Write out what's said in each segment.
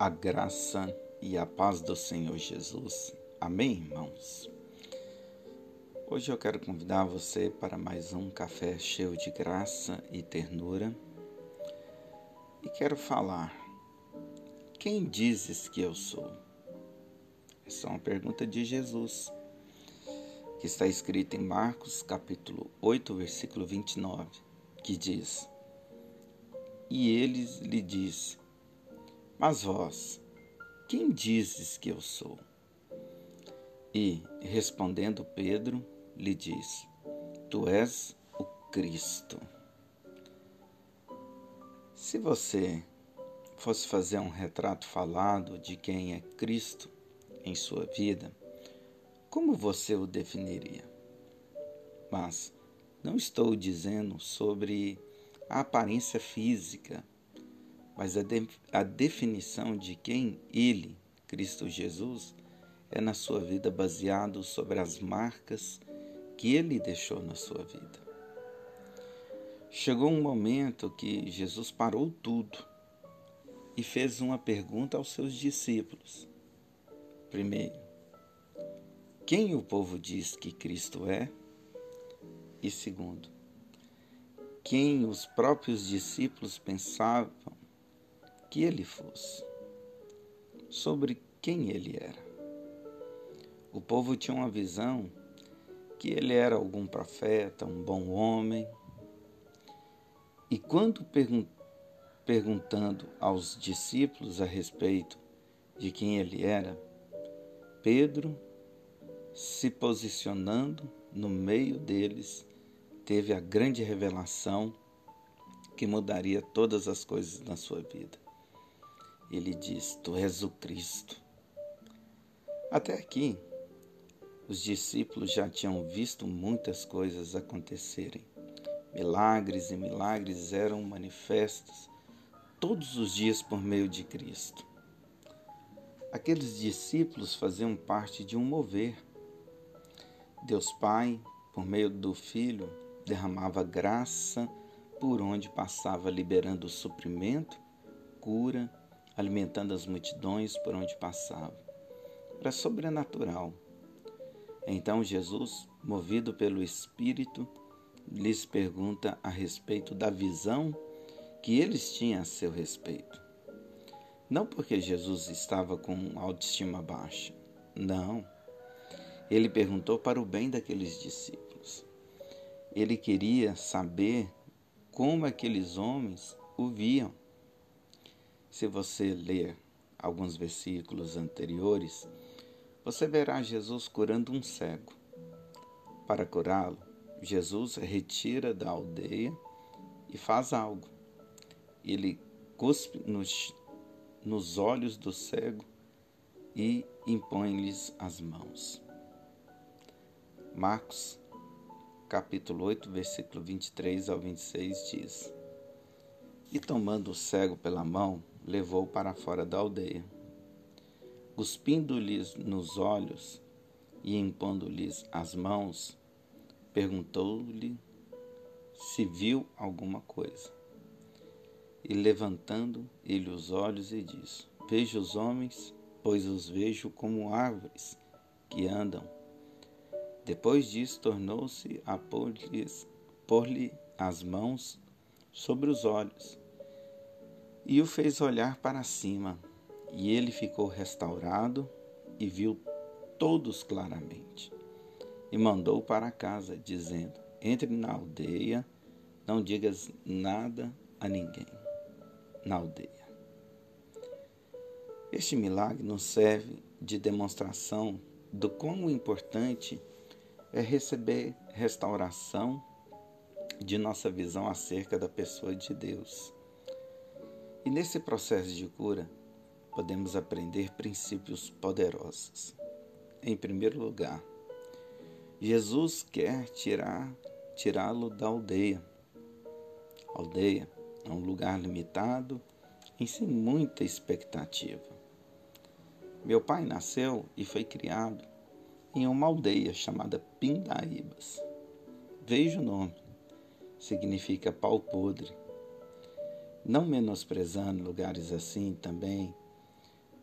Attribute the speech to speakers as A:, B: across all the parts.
A: A graça e a paz do Senhor Jesus. Amém, irmãos? Hoje eu quero convidar você para mais um café cheio de graça e ternura. E quero falar: Quem dizes que eu sou? Essa é uma pergunta de Jesus, que está escrita em Marcos, capítulo 8, versículo 29, que diz: E eles lhe disse mas vós, quem dizes que eu sou? E, respondendo Pedro, lhe disse: Tu és o Cristo. Se você fosse fazer um retrato falado de quem é Cristo em sua vida, como você o definiria? Mas não estou dizendo sobre a aparência física mas a, de, a definição de quem Ele, Cristo Jesus, é na sua vida baseado sobre as marcas que Ele deixou na sua vida. Chegou um momento que Jesus parou tudo e fez uma pergunta aos seus discípulos. Primeiro, quem o povo diz que Cristo é? E segundo, quem os próprios discípulos pensavam que ele fosse, sobre quem ele era. O povo tinha uma visão que ele era algum profeta, um bom homem. E quando pergun perguntando aos discípulos a respeito de quem ele era, Pedro, se posicionando no meio deles, teve a grande revelação que mudaria todas as coisas na sua vida ele diz: Tu és o Cristo. Até aqui, os discípulos já tinham visto muitas coisas acontecerem. Milagres e milagres eram manifestos todos os dias por meio de Cristo. Aqueles discípulos faziam parte de um mover. Deus Pai, por meio do Filho, derramava graça por onde passava, liberando suprimento, cura alimentando as multidões por onde passava. Era sobrenatural. Então Jesus, movido pelo Espírito, lhes pergunta a respeito da visão que eles tinham a seu respeito. Não porque Jesus estava com autoestima baixa. Não. Ele perguntou para o bem daqueles discípulos. Ele queria saber como aqueles homens o viam. Se você ler alguns versículos anteriores, você verá Jesus curando um cego. Para curá-lo, Jesus retira da aldeia e faz algo. Ele cuspe nos, nos olhos do cego e impõe-lhes as mãos. Marcos, capítulo 8, versículo 23 ao 26 diz: E tomando o cego pela mão, levou para fora da aldeia. Cuspindo-lhes nos olhos e impondo-lhes as mãos, perguntou-lhe se viu alguma coisa. E levantando ele os olhos e disse: Vejo os homens, pois os vejo como árvores que andam. Depois disso, tornou-se a pôr-lhe pôr as mãos sobre os olhos e o fez olhar para cima, e ele ficou restaurado e viu todos claramente. E mandou para casa, dizendo: Entre na aldeia, não digas nada a ninguém. Na aldeia. Este milagre nos serve de demonstração do quão importante é receber restauração de nossa visão acerca da pessoa de Deus. E nesse processo de cura, podemos aprender princípios poderosos. Em primeiro lugar, Jesus quer tirar tirá-lo da aldeia. A aldeia é um lugar limitado e sem muita expectativa. Meu pai nasceu e foi criado em uma aldeia chamada Pindaíbas. Veja o nome, significa pau podre não menosprezando lugares assim também,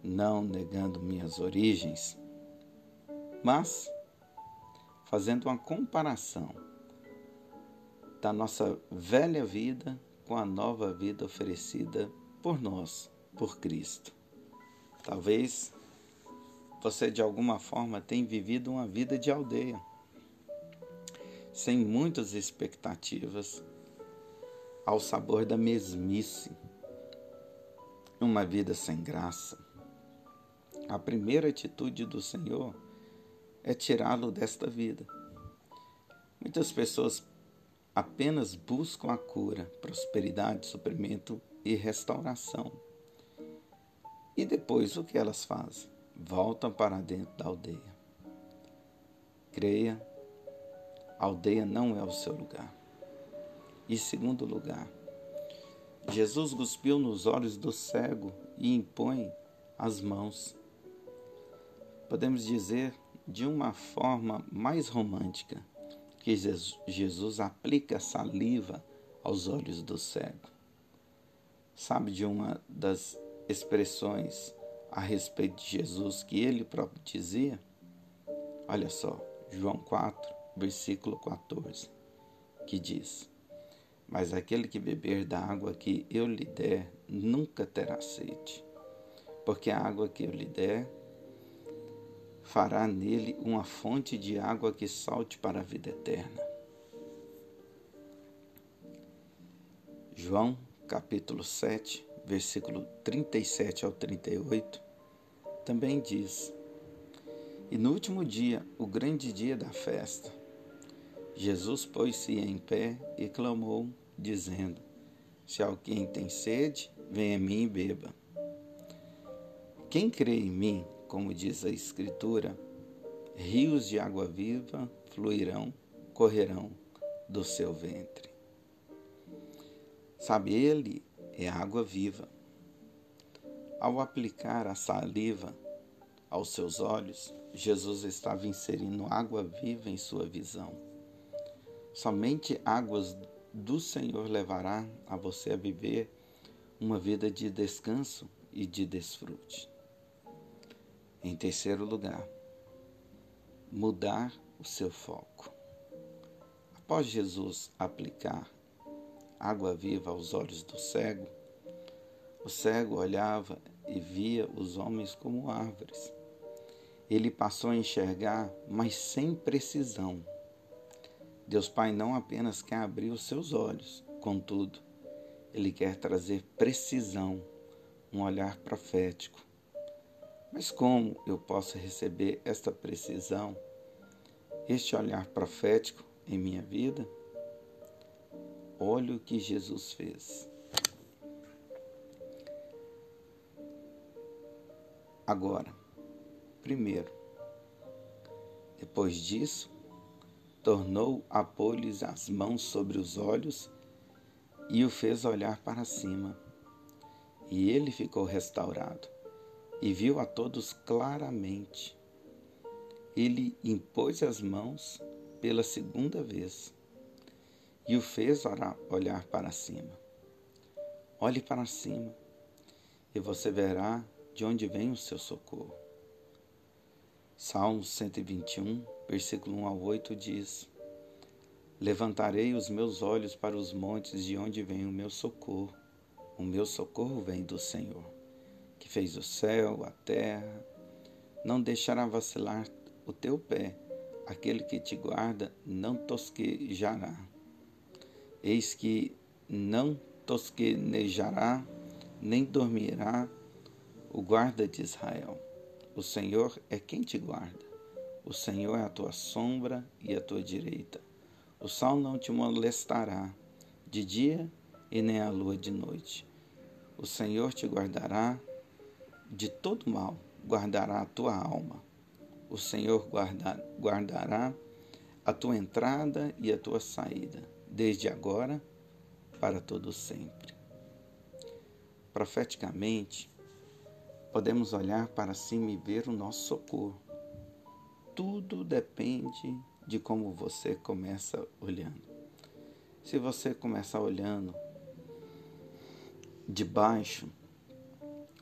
A: não negando minhas origens, mas fazendo uma comparação da nossa velha vida com a nova vida oferecida por nós, por Cristo. Talvez você de alguma forma tenha vivido uma vida de aldeia, sem muitas expectativas, ao sabor da mesmice, uma vida sem graça. A primeira atitude do Senhor é tirá-lo desta vida. Muitas pessoas apenas buscam a cura, prosperidade, suprimento e restauração. E depois o que elas fazem? Voltam para dentro da aldeia. Creia, a aldeia não é o seu lugar. E segundo lugar, Jesus cuspiu nos olhos do cego e impõe as mãos. Podemos dizer de uma forma mais romântica que Jesus aplica saliva aos olhos do cego. Sabe de uma das expressões a respeito de Jesus que ele próprio dizia? Olha só, João 4, versículo 14, que diz: Mas aquele que beber da água que eu lhe der nunca terá sede, porque a água que eu lhe der fará nele uma fonte de água que salte para a vida eterna. João, capítulo 7, versículo 37 ao 38, também diz: E no último dia, o grande dia da festa, Jesus pôs-se em pé e clamou, dizendo: Se alguém tem sede, venha a mim e beba. Quem crê em mim, como diz a Escritura, rios de água viva fluirão, correrão do seu ventre. Sabe, ele é água viva. Ao aplicar a saliva aos seus olhos, Jesus estava inserindo água viva em sua visão. Somente águas do Senhor levará a você a viver uma vida de descanso e de desfrute. Em terceiro lugar, mudar o seu foco. Após Jesus aplicar água viva aos olhos do cego, o cego olhava e via os homens como árvores. Ele passou a enxergar, mas sem precisão. Deus Pai não apenas quer abrir os seus olhos, contudo, Ele quer trazer precisão, um olhar profético, mas como eu posso receber esta precisão, este olhar profético em minha vida? Olha o que Jesus fez. Agora, primeiro, depois disso, tornou a pôr-lhes as mãos sobre os olhos e o fez olhar para cima. E ele ficou restaurado e viu a todos claramente. Ele impôs as mãos pela segunda vez e o fez olhar para cima. Olhe para cima e você verá de onde vem o seu socorro. Salmo 121, versículo 1 ao 8 diz: Levantarei os meus olhos para os montes de onde vem o meu socorro. O meu socorro vem do Senhor que fez o céu, a terra, não deixará vacilar o teu pé, aquele que te guarda não tosquejará. Eis que não tosquenejará, nem dormirá o guarda de Israel. O Senhor é quem te guarda. O Senhor é a tua sombra e a tua direita. O sol não te molestará de dia e nem a lua de noite. O Senhor te guardará de todo mal guardará a tua alma. O Senhor guarda, guardará a tua entrada e a tua saída, desde agora para todo sempre. Profeticamente, podemos olhar para cima e ver o nosso socorro. Tudo depende de como você começa olhando. Se você começar olhando de baixo,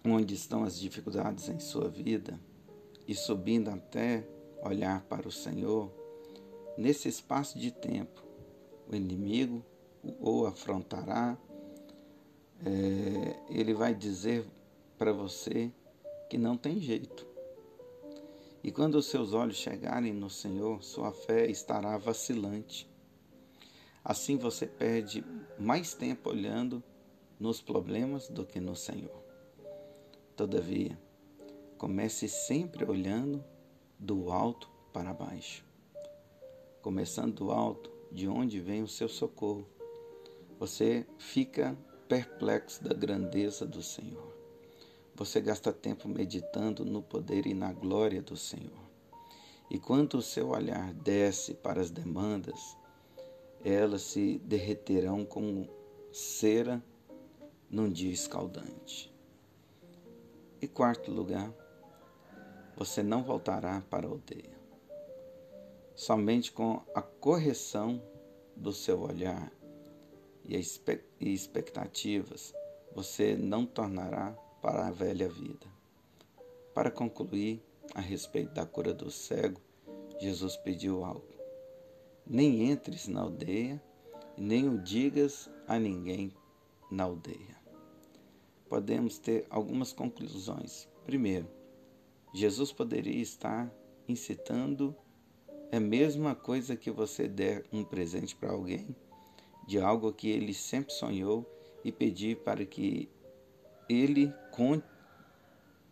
A: onde estão as dificuldades em sua vida e subindo até olhar para o Senhor, nesse espaço de tempo, o inimigo o afrontará, é, ele vai dizer para você que não tem jeito. E quando os seus olhos chegarem no Senhor, sua fé estará vacilante. Assim você perde mais tempo olhando nos problemas do que no Senhor. Todavia, comece sempre olhando do alto para baixo. Começando do alto, de onde vem o seu socorro. Você fica perplexo da grandeza do Senhor. Você gasta tempo meditando no poder e na glória do Senhor. E quando o seu olhar desce para as demandas, elas se derreterão como cera num dia escaldante. E quarto lugar, você não voltará para a aldeia. Somente com a correção do seu olhar e expectativas, você não tornará para a velha vida. Para concluir, a respeito da cura do cego, Jesus pediu algo. Nem entres na aldeia, nem o digas a ninguém na aldeia podemos ter algumas conclusões. Primeiro, Jesus poderia estar incitando é a mesma coisa que você der um presente para alguém, de algo que ele sempre sonhou e pedir para que ele conte,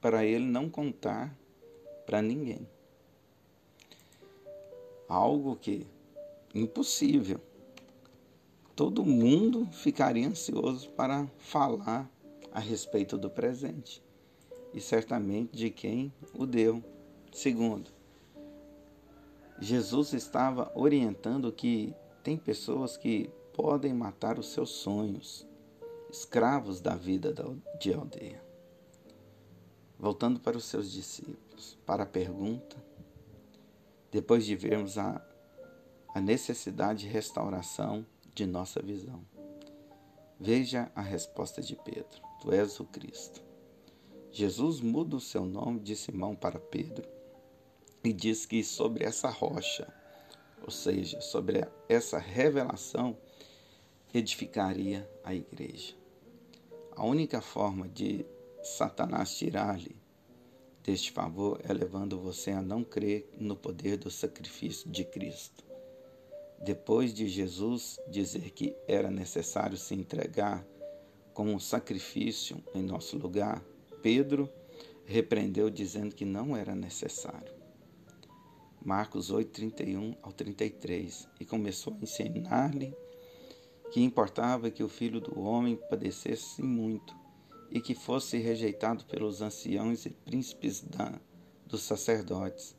A: para ele não contar para ninguém. Algo que impossível. Todo mundo ficaria ansioso para falar a respeito do presente e certamente de quem o deu. Segundo, Jesus estava orientando que tem pessoas que podem matar os seus sonhos, escravos da vida de aldeia. Voltando para os seus discípulos, para a pergunta, depois de vermos a, a necessidade de restauração de nossa visão. Veja a resposta de Pedro: Tu és o Cristo. Jesus muda o seu nome de Simão para Pedro e diz que sobre essa rocha, ou seja, sobre essa revelação, edificaria a igreja. A única forma de Satanás tirar-lhe deste favor é levando você a não crer no poder do sacrifício de Cristo. Depois de Jesus dizer que era necessário se entregar como um sacrifício em nosso lugar, Pedro repreendeu dizendo que não era necessário. Marcos 8, 31 ao 33, e começou a ensinar-lhe que importava que o filho do homem padecesse muito e que fosse rejeitado pelos anciãos e príncipes da, dos sacerdotes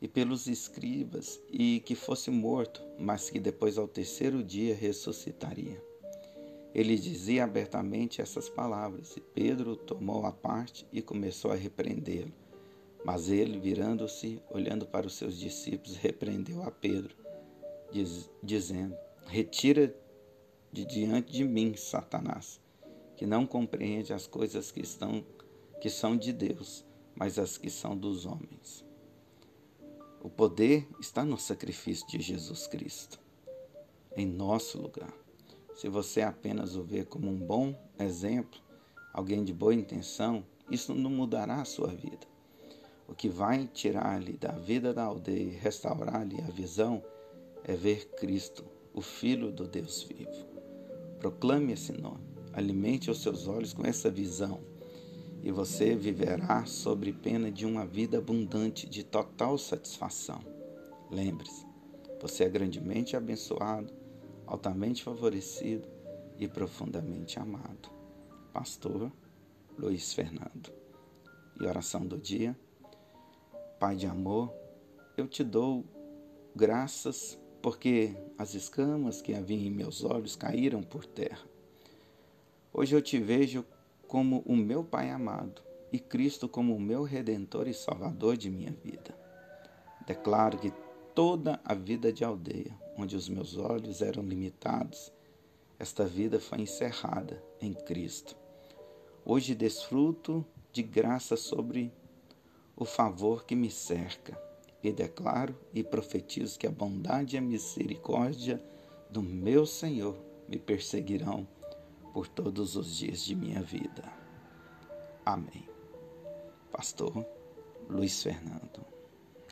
A: e pelos escribas, e que fosse morto, mas que depois ao terceiro dia ressuscitaria. Ele dizia abertamente essas palavras, e Pedro tomou a parte e começou a repreendê-lo. Mas ele, virando-se, olhando para os seus discípulos, repreendeu a Pedro, diz, dizendo: Retira de diante de mim, Satanás, que não compreende as coisas que estão que são de Deus, mas as que são dos homens. O poder está no sacrifício de Jesus Cristo, em nosso lugar. Se você apenas o vê como um bom exemplo, alguém de boa intenção, isso não mudará a sua vida. O que vai tirar-lhe da vida da aldeia e restaurar-lhe a visão é ver Cristo, o Filho do Deus vivo. Proclame esse nome, alimente os seus olhos com essa visão e você viverá sobre pena de uma vida abundante de total satisfação. Lembre-se, você é grandemente abençoado, altamente favorecido e profundamente amado. Pastor Luiz Fernando. E oração do dia. Pai de amor, eu te dou graças porque as escamas que haviam em meus olhos caíram por terra. Hoje eu te vejo como o meu Pai amado e Cristo como o meu Redentor e Salvador de minha vida. Declaro que toda a vida de aldeia, onde os meus olhos eram limitados, esta vida foi encerrada em Cristo. Hoje desfruto de graça sobre o favor que me cerca e declaro e profetizo que a bondade e a misericórdia do meu Senhor me perseguirão por todos os dias de minha vida. Amém. Pastor Luiz Fernando.